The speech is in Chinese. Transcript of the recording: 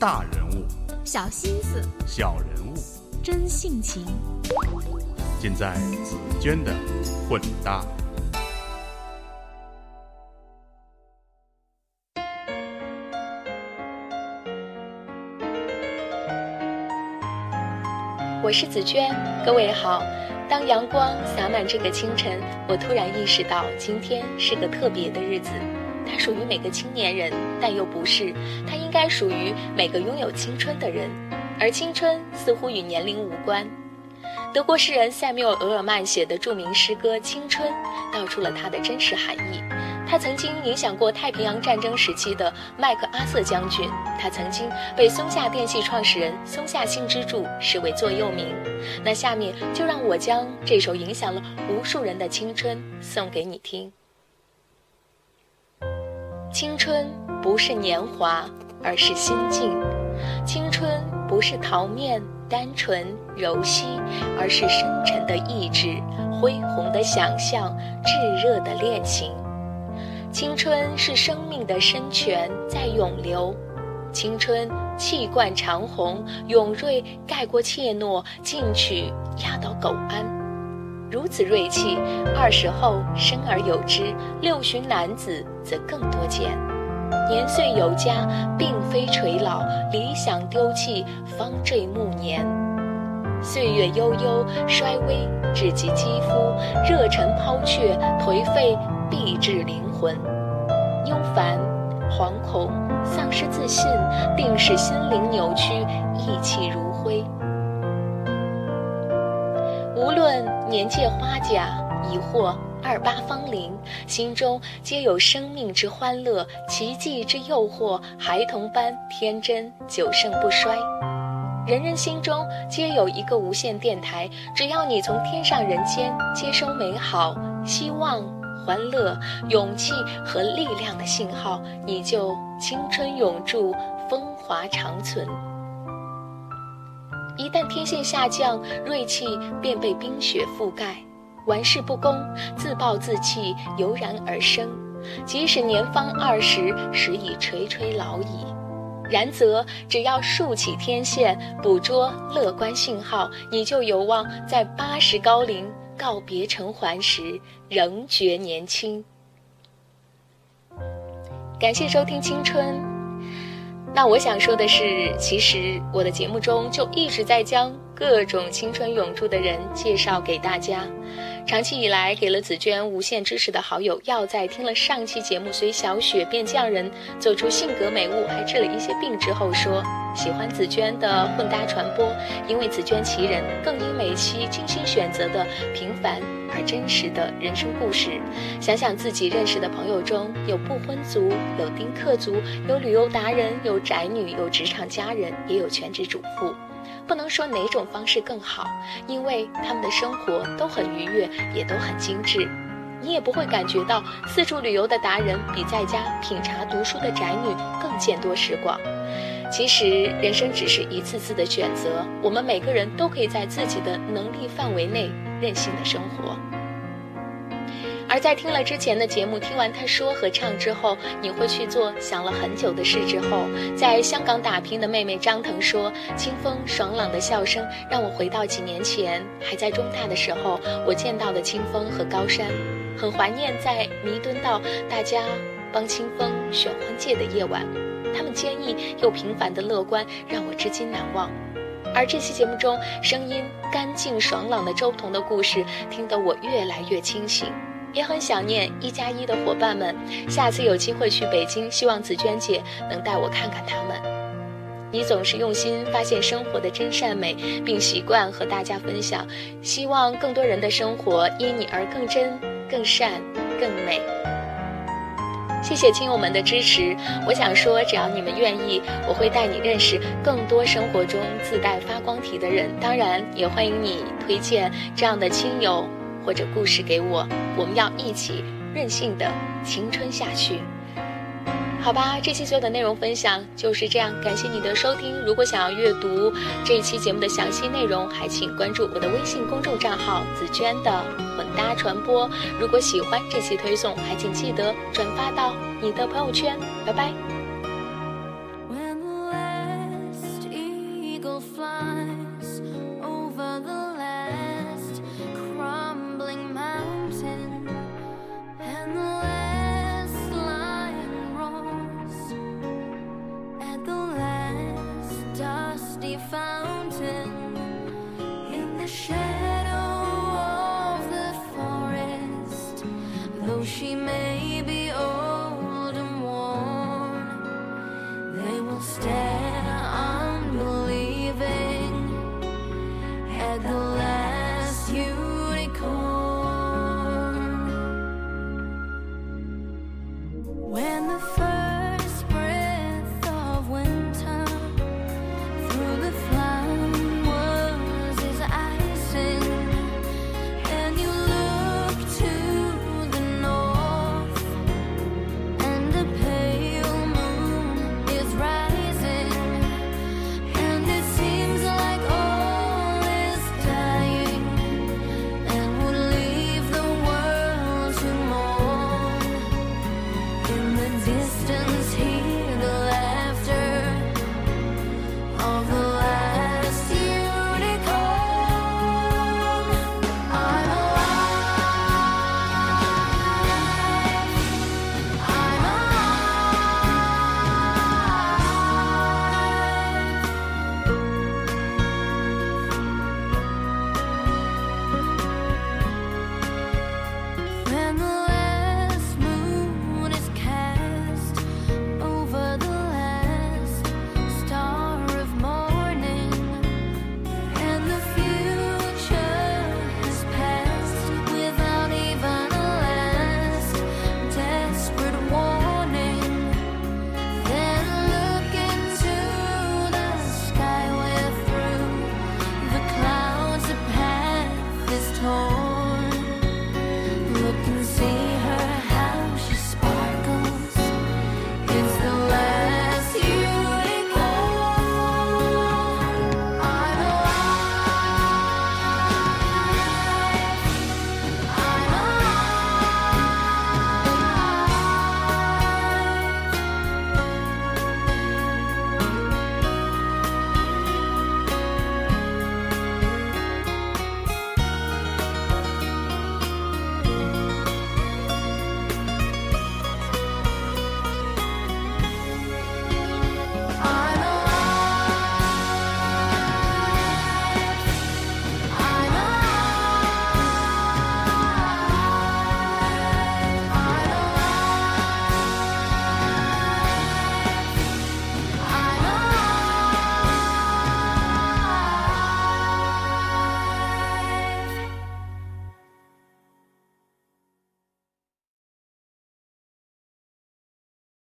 大人物，小心思，小人物，真性情，尽在紫娟的混搭。我是紫娟，各位好。当阳光洒满这个清晨，我突然意识到今天是个特别的日子。它属于每个青年人，但又不是。它应该属于每个拥有青春的人，而青春似乎与年龄无关。德国诗人塞缪尔·额尔曼写的著名诗歌《青春》，道出了它的真实含义。他曾经影响过太平洋战争时期的麦克阿瑟将军，他曾经被松下电器创始人松下幸之助视为座右铭。那下面就让我将这首影响了无数人的青春送给你听。青春不是年华，而是心境；青春不是桃面、单纯、柔细，而是深沉的意志、恢宏的想象、炙热的恋情。青春是生命的深泉在涌流，青春气贯长虹，勇锐盖过怯懦，进取压倒苟安。如此锐气，二十后生而有之，六旬男子则更多见。年岁有加，并非垂老，理想丢弃方坠暮年。岁月悠悠，衰微至及肌肤，热忱抛却，颓废必至灵。魂，忧烦、惶恐、丧失自信，定是心灵扭曲，意气如灰。无论年届花甲，亦或二八芳龄，心中皆有生命之欢乐，奇迹之诱惑，孩童般天真，久盛不衰。人人心中皆有一个无线电台，只要你从天上人间接收美好、希望。欢乐、勇气和力量的信号，你就青春永驻，风华长存。一旦天线下降，锐气便被冰雪覆盖，玩世不恭、自暴自弃油然而生。即使年方二十，时已垂垂老矣，然则只要竖起天线，捕捉乐观信号，你就有望在八十高龄。告别尘寰时，仍觉年轻。感谢收听《青春》。那我想说的是，其实我的节目中就一直在将各种青春永驻的人介绍给大家。长期以来，给了紫娟无限支持的好友耀在听了上期节目《随小雪变匠人》，做出性格美物，还治了一些病之后说。喜欢紫娟的混搭传播，因为紫娟其人，更因每期精心选择的平凡而真实的人生故事。想想自己认识的朋友中有不婚族，有丁克族，有旅游达人，有宅女，有职场佳人，也有全职主妇。不能说哪种方式更好，因为他们的生活都很愉悦，也都很精致。你也不会感觉到四处旅游的达人比在家品茶读书的宅女更见多识广。其实，人生只是一次次的选择，我们每个人都可以在自己的能力范围内任性的生活。而在听了之前的节目，听完他说和唱之后，你会去做想了很久的事之后，在香港打拼的妹妹张腾说：“清风爽朗的笑声让我回到几年前还在中大的时候，我见到的清风和高山，很怀念在弥敦道大家帮清风选婚戒的夜晚。”他们坚毅又平凡的乐观让我至今难忘，而这期节目中声音干净爽朗的周彤的故事，听得我越来越清醒，也很想念一加一的伙伴们。下次有机会去北京，希望紫娟姐能带我看看他们。你总是用心发现生活的真善美，并习惯和大家分享，希望更多人的生活因你而更真、更善、更美。谢谢亲友们的支持。我想说，只要你们愿意，我会带你认识更多生活中自带发光体的人。当然，也欢迎你推荐这样的亲友或者故事给我。我们要一起任性的青春下去。好吧，这期所有的内容分享就是这样，感谢你的收听。如果想要阅读这一期节目的详细内容，还请关注我的微信公众账号“紫娟的混搭传播”。如果喜欢这期推送，还请记得转发到你的朋友圈。拜拜。she made